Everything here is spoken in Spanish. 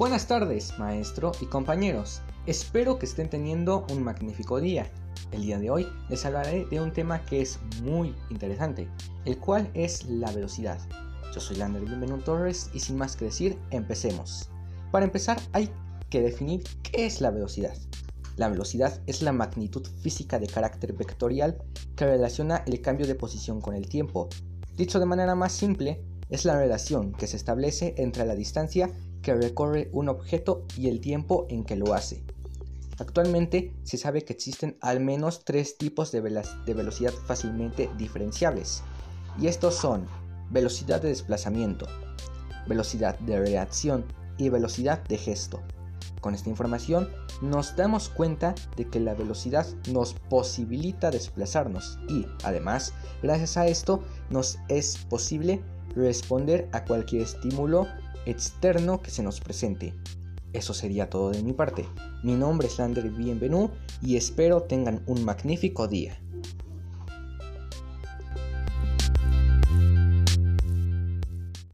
Buenas tardes, maestro y compañeros. Espero que estén teniendo un magnífico día. El día de hoy les hablaré de un tema que es muy interesante, el cual es la velocidad. Yo soy Lander Bienvenido Torres y sin más que decir, empecemos. Para empezar hay que definir qué es la velocidad. La velocidad es la magnitud física de carácter vectorial que relaciona el cambio de posición con el tiempo. Dicho de manera más simple, es la relación que se establece entre la distancia que recorre un objeto y el tiempo en que lo hace. Actualmente se sabe que existen al menos tres tipos de, velocidad fácilmente diferenciables, y estos son velocidad de desplazamiento, velocidad de reacción y velocidad de gesto. Con esta información nos damos cuenta de que la velocidad nos posibilita desplazarnos y además gracias a esto nos es posible responder a cualquier estímulo externo que se nos presente. Eso sería todo de mi parte. Mi nombre es Lander Bienvenu y espero tengan un magnífico día.